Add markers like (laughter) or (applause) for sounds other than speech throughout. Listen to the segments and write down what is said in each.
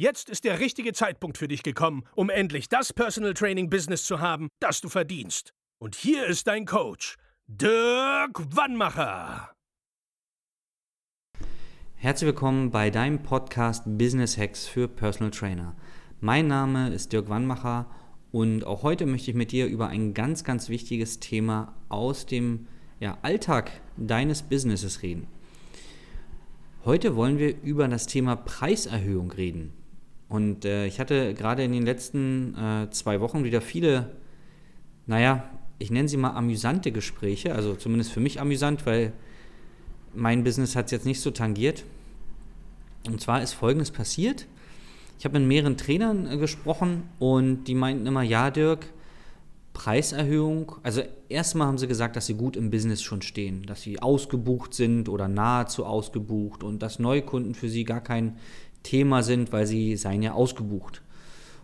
Jetzt ist der richtige Zeitpunkt für dich gekommen, um endlich das Personal Training Business zu haben, das du verdienst. Und hier ist dein Coach, Dirk Wannmacher. Herzlich willkommen bei deinem Podcast Business Hacks für Personal Trainer. Mein Name ist Dirk Wannmacher und auch heute möchte ich mit dir über ein ganz, ganz wichtiges Thema aus dem ja, Alltag deines Businesses reden. Heute wollen wir über das Thema Preiserhöhung reden. Und äh, ich hatte gerade in den letzten äh, zwei Wochen wieder viele, naja, ich nenne sie mal amüsante Gespräche, also zumindest für mich amüsant, weil mein Business hat es jetzt nicht so tangiert. Und zwar ist Folgendes passiert. Ich habe mit mehreren Trainern äh, gesprochen und die meinten immer, ja, Dirk, Preiserhöhung. Also erstmal haben sie gesagt, dass sie gut im Business schon stehen, dass sie ausgebucht sind oder nahezu ausgebucht und dass Neukunden für sie gar kein Thema sind, weil sie seien ja ausgebucht.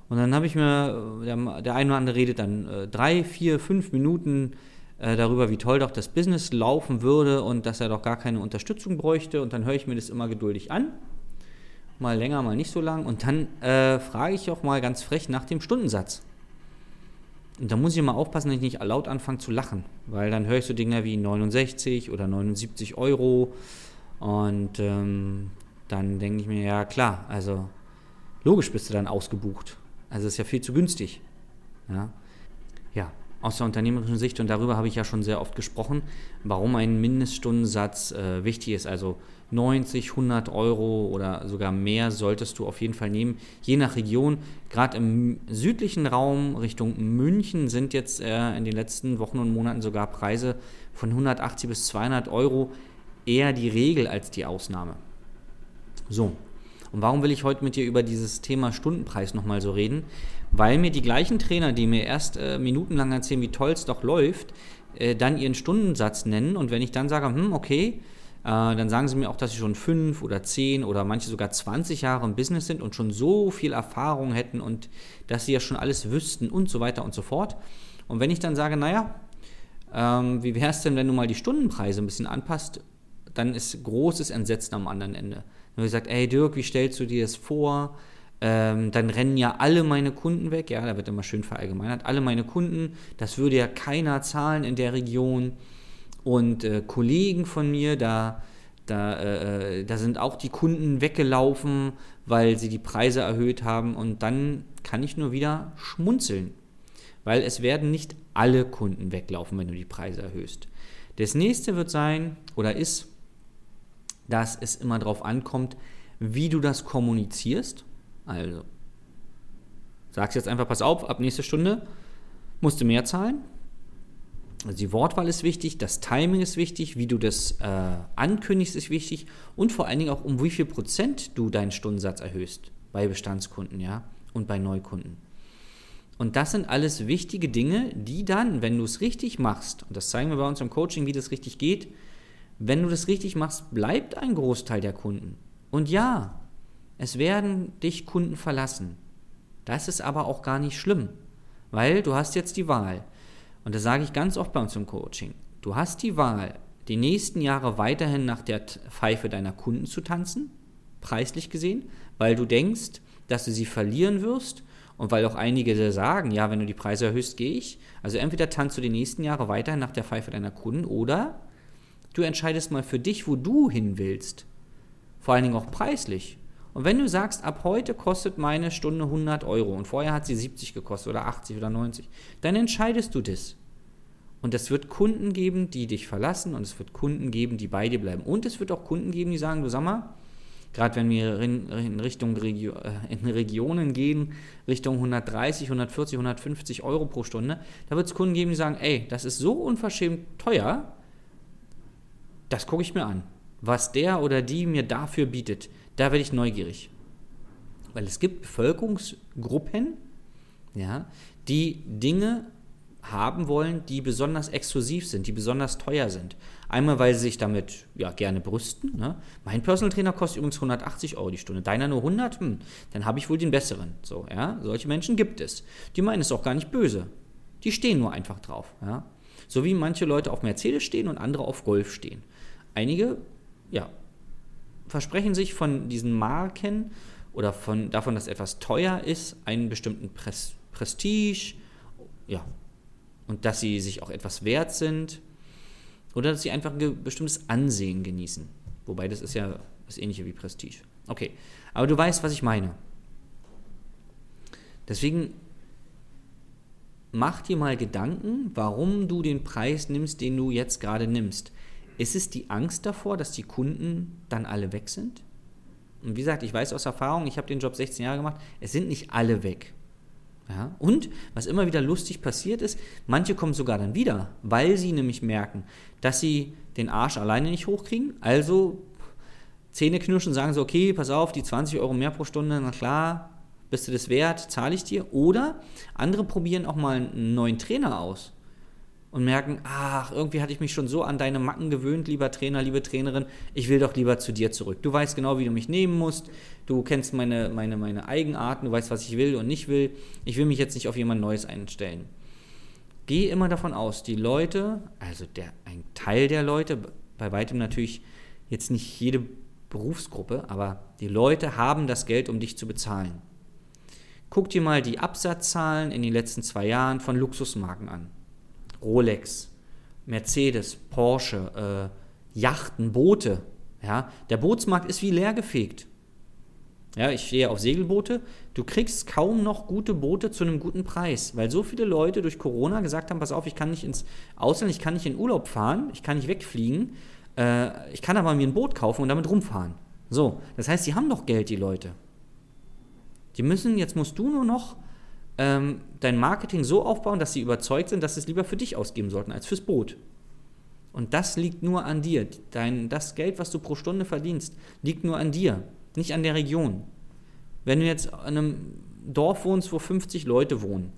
Und dann habe ich mir, der, der eine oder andere redet dann äh, drei, vier, fünf Minuten äh, darüber, wie toll doch das Business laufen würde und dass er doch gar keine Unterstützung bräuchte. Und dann höre ich mir das immer geduldig an mal länger, mal nicht so lang. Und dann äh, frage ich auch mal ganz frech nach dem Stundensatz. Und da muss ich mal aufpassen, dass ich nicht laut anfange zu lachen, weil dann höre ich so Dinge wie 69 oder 79 Euro und ähm, dann denke ich mir, ja klar, also logisch bist du dann ausgebucht. Also ist ja viel zu günstig. Ja, ja aus der unternehmerischen Sicht, und darüber habe ich ja schon sehr oft gesprochen, warum ein Mindeststundensatz äh, wichtig ist. Also 90, 100 Euro oder sogar mehr solltest du auf jeden Fall nehmen, je nach Region. Gerade im südlichen Raum Richtung München sind jetzt äh, in den letzten Wochen und Monaten sogar Preise von 180 bis 200 Euro eher die Regel als die Ausnahme. So, und warum will ich heute mit dir über dieses Thema Stundenpreis nochmal so reden? Weil mir die gleichen Trainer, die mir erst äh, minutenlang erzählen, wie toll es doch läuft, äh, dann ihren Stundensatz nennen. Und wenn ich dann sage, hm, okay, äh, dann sagen sie mir auch, dass sie schon fünf oder zehn oder manche sogar 20 Jahre im Business sind und schon so viel Erfahrung hätten und dass sie ja schon alles wüssten und so weiter und so fort. Und wenn ich dann sage, naja, ähm, wie wäre es denn, wenn du mal die Stundenpreise ein bisschen anpasst, dann ist großes Entsetzen am anderen Ende. Habe ich gesagt, ey Dirk, wie stellst du dir das vor? Ähm, dann rennen ja alle meine Kunden weg, ja, da wird immer schön verallgemeinert, alle meine Kunden, das würde ja keiner zahlen in der Region und äh, Kollegen von mir, da, da, äh, da sind auch die Kunden weggelaufen, weil sie die Preise erhöht haben und dann kann ich nur wieder schmunzeln, weil es werden nicht alle Kunden weglaufen, wenn du die Preise erhöhst. Das nächste wird sein oder ist, dass es immer darauf ankommt, wie du das kommunizierst. Also, sagst jetzt einfach, pass auf, ab nächste Stunde musst du mehr zahlen also die Wortwahl ist wichtig, das Timing ist wichtig, wie du das äh, ankündigst ist wichtig und vor allen Dingen auch um wie viel Prozent du deinen Stundensatz erhöhst bei Bestandskunden, ja, und bei Neukunden. Und das sind alles wichtige Dinge, die dann, wenn du es richtig machst, und das zeigen wir bei uns im Coaching, wie das richtig geht, wenn du das richtig machst, bleibt ein Großteil der Kunden. Und ja, es werden dich Kunden verlassen. Das ist aber auch gar nicht schlimm, weil du hast jetzt die Wahl. Und das sage ich ganz oft bei uns im Coaching. Du hast die Wahl, die nächsten Jahre weiterhin nach der Pfeife deiner Kunden zu tanzen, preislich gesehen, weil du denkst, dass du sie verlieren wirst und weil auch einige sagen, ja, wenn du die Preise erhöhst, gehe ich. Also entweder tanzt du die nächsten Jahre weiterhin nach der Pfeife deiner Kunden oder du entscheidest mal für dich, wo du hin willst. Vor allen Dingen auch preislich. Und wenn du sagst, ab heute kostet meine Stunde 100 Euro und vorher hat sie 70 gekostet oder 80 oder 90, dann entscheidest du das. Und es wird Kunden geben, die dich verlassen und es wird Kunden geben, die bei dir bleiben. Und es wird auch Kunden geben, die sagen, du sag mal, gerade wenn wir in, Richtung Regio äh, in Regionen gehen, Richtung 130, 140, 150 Euro pro Stunde, da wird es Kunden geben, die sagen, ey, das ist so unverschämt teuer, das gucke ich mir an. Was der oder die mir dafür bietet, da werde ich neugierig. Weil es gibt Bevölkerungsgruppen, ja, die Dinge haben wollen, die besonders exklusiv sind, die besonders teuer sind. Einmal, weil sie sich damit ja, gerne brüsten. Ne? Mein Personal Trainer kostet übrigens 180 Euro die Stunde. Deiner nur 100? Hm, dann habe ich wohl den besseren. So, ja? Solche Menschen gibt es. Die meinen es auch gar nicht böse. Die stehen nur einfach drauf. Ja? So wie manche Leute auf Mercedes stehen und andere auf Golf stehen. Einige, ja, versprechen sich von diesen Marken oder von, davon, dass etwas teuer ist, einen bestimmten Pres Prestige, ja, und dass sie sich auch etwas wert sind oder dass sie einfach ein bestimmtes Ansehen genießen. Wobei das ist ja das ähnliche wie Prestige. Okay, aber du weißt, was ich meine. Deswegen mach dir mal Gedanken, warum du den Preis nimmst, den du jetzt gerade nimmst. Ist es die Angst davor, dass die Kunden dann alle weg sind? Und wie gesagt, ich weiß aus Erfahrung, ich habe den Job 16 Jahre gemacht, es sind nicht alle weg. Ja? Und was immer wieder lustig passiert ist, manche kommen sogar dann wieder, weil sie nämlich merken, dass sie den Arsch alleine nicht hochkriegen. Also Zähne knirschen, sagen sie, okay, pass auf, die 20 Euro mehr pro Stunde, na klar, bist du das wert, zahle ich dir. Oder andere probieren auch mal einen neuen Trainer aus und merken, ach, irgendwie hatte ich mich schon so an deine Macken gewöhnt, lieber Trainer, liebe Trainerin, ich will doch lieber zu dir zurück. Du weißt genau, wie du mich nehmen musst, du kennst meine, meine, meine Eigenarten, du weißt, was ich will und nicht will. Ich will mich jetzt nicht auf jemand Neues einstellen. Geh immer davon aus, die Leute, also der, ein Teil der Leute, bei weitem natürlich jetzt nicht jede Berufsgruppe, aber die Leute haben das Geld, um dich zu bezahlen. Guck dir mal die Absatzzahlen in den letzten zwei Jahren von Luxusmarken an. Rolex, Mercedes, Porsche, äh, Yachten, Boote. Ja, der Bootsmarkt ist wie leergefegt. Ja, ich stehe auf Segelboote. Du kriegst kaum noch gute Boote zu einem guten Preis, weil so viele Leute durch Corona gesagt haben: Pass auf, ich kann nicht ins Ausland, ich kann nicht in Urlaub fahren, ich kann nicht wegfliegen, äh, ich kann aber mir ein Boot kaufen und damit rumfahren. So, das heißt, sie haben doch Geld, die Leute. Die müssen, jetzt musst du nur noch ähm, dein Marketing so aufbauen, dass sie überzeugt sind, dass sie es lieber für dich ausgeben sollten als fürs Boot. Und das liegt nur an dir. Dein, das Geld, was du pro Stunde verdienst, liegt nur an dir, nicht an der Region. Wenn du jetzt in einem Dorf wohnst, wo 50 Leute wohnen,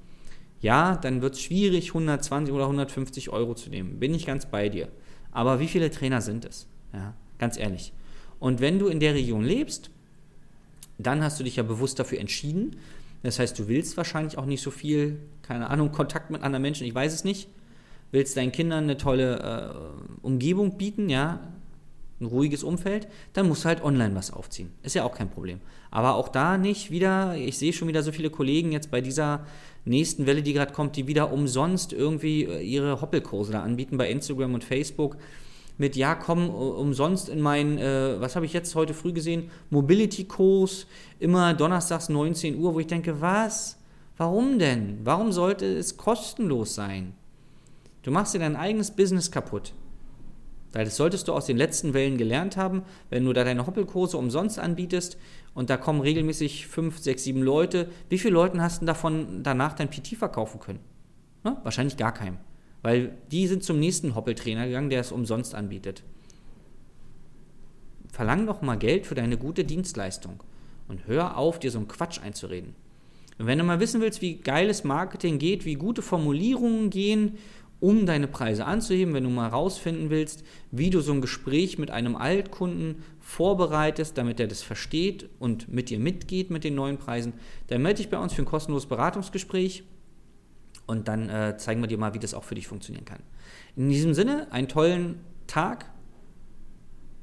ja, dann wird es schwierig, 120 oder 150 Euro zu nehmen. Bin ich ganz bei dir. Aber wie viele Trainer sind es? Ja, ganz ehrlich. Und wenn du in der Region lebst, dann hast du dich ja bewusst dafür entschieden, das heißt, du willst wahrscheinlich auch nicht so viel, keine Ahnung, (laughs) Kontakt mit anderen Menschen, ich weiß es nicht. Willst deinen Kindern eine tolle äh, Umgebung bieten, ja, ein ruhiges Umfeld, dann musst du halt online was aufziehen. Ist ja auch kein Problem. Aber auch da nicht wieder, ich sehe schon wieder so viele Kollegen jetzt bei dieser nächsten Welle, die gerade kommt, die wieder umsonst irgendwie äh, ihre Hoppelkurse da anbieten bei Instagram und Facebook mit, ja, komm, umsonst in meinen, äh, was habe ich jetzt heute früh gesehen, Mobility-Kurs, immer donnerstags 19 Uhr, wo ich denke, was? Warum denn? Warum sollte es kostenlos sein? Du machst dir dein eigenes Business kaputt. Weil das solltest du aus den letzten Wellen gelernt haben, wenn du da deine Hoppelkurse umsonst anbietest und da kommen regelmäßig fünf, sechs, sieben Leute. Wie viele Leuten hast du davon danach dein PT verkaufen können? Ne? Wahrscheinlich gar keinem. Weil die sind zum nächsten Hoppeltrainer gegangen, der es umsonst anbietet. Verlang doch mal Geld für deine gute Dienstleistung und hör auf, dir so einen Quatsch einzureden. Und wenn du mal wissen willst, wie geiles Marketing geht, wie gute Formulierungen gehen, um deine Preise anzuheben, wenn du mal rausfinden willst, wie du so ein Gespräch mit einem Altkunden vorbereitest, damit er das versteht und mit dir mitgeht mit den neuen Preisen, dann melde dich bei uns für ein kostenloses Beratungsgespräch und dann äh, zeigen wir dir mal, wie das auch für dich funktionieren kann. In diesem Sinne, einen tollen Tag.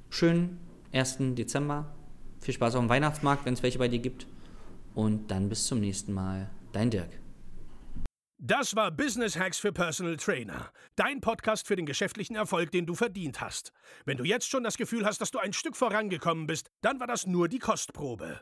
Schönen 1. Dezember. Viel Spaß auf dem Weihnachtsmarkt, wenn es welche bei dir gibt. Und dann bis zum nächsten Mal. Dein Dirk. Das war Business Hacks für Personal Trainer. Dein Podcast für den geschäftlichen Erfolg, den du verdient hast. Wenn du jetzt schon das Gefühl hast, dass du ein Stück vorangekommen bist, dann war das nur die Kostprobe.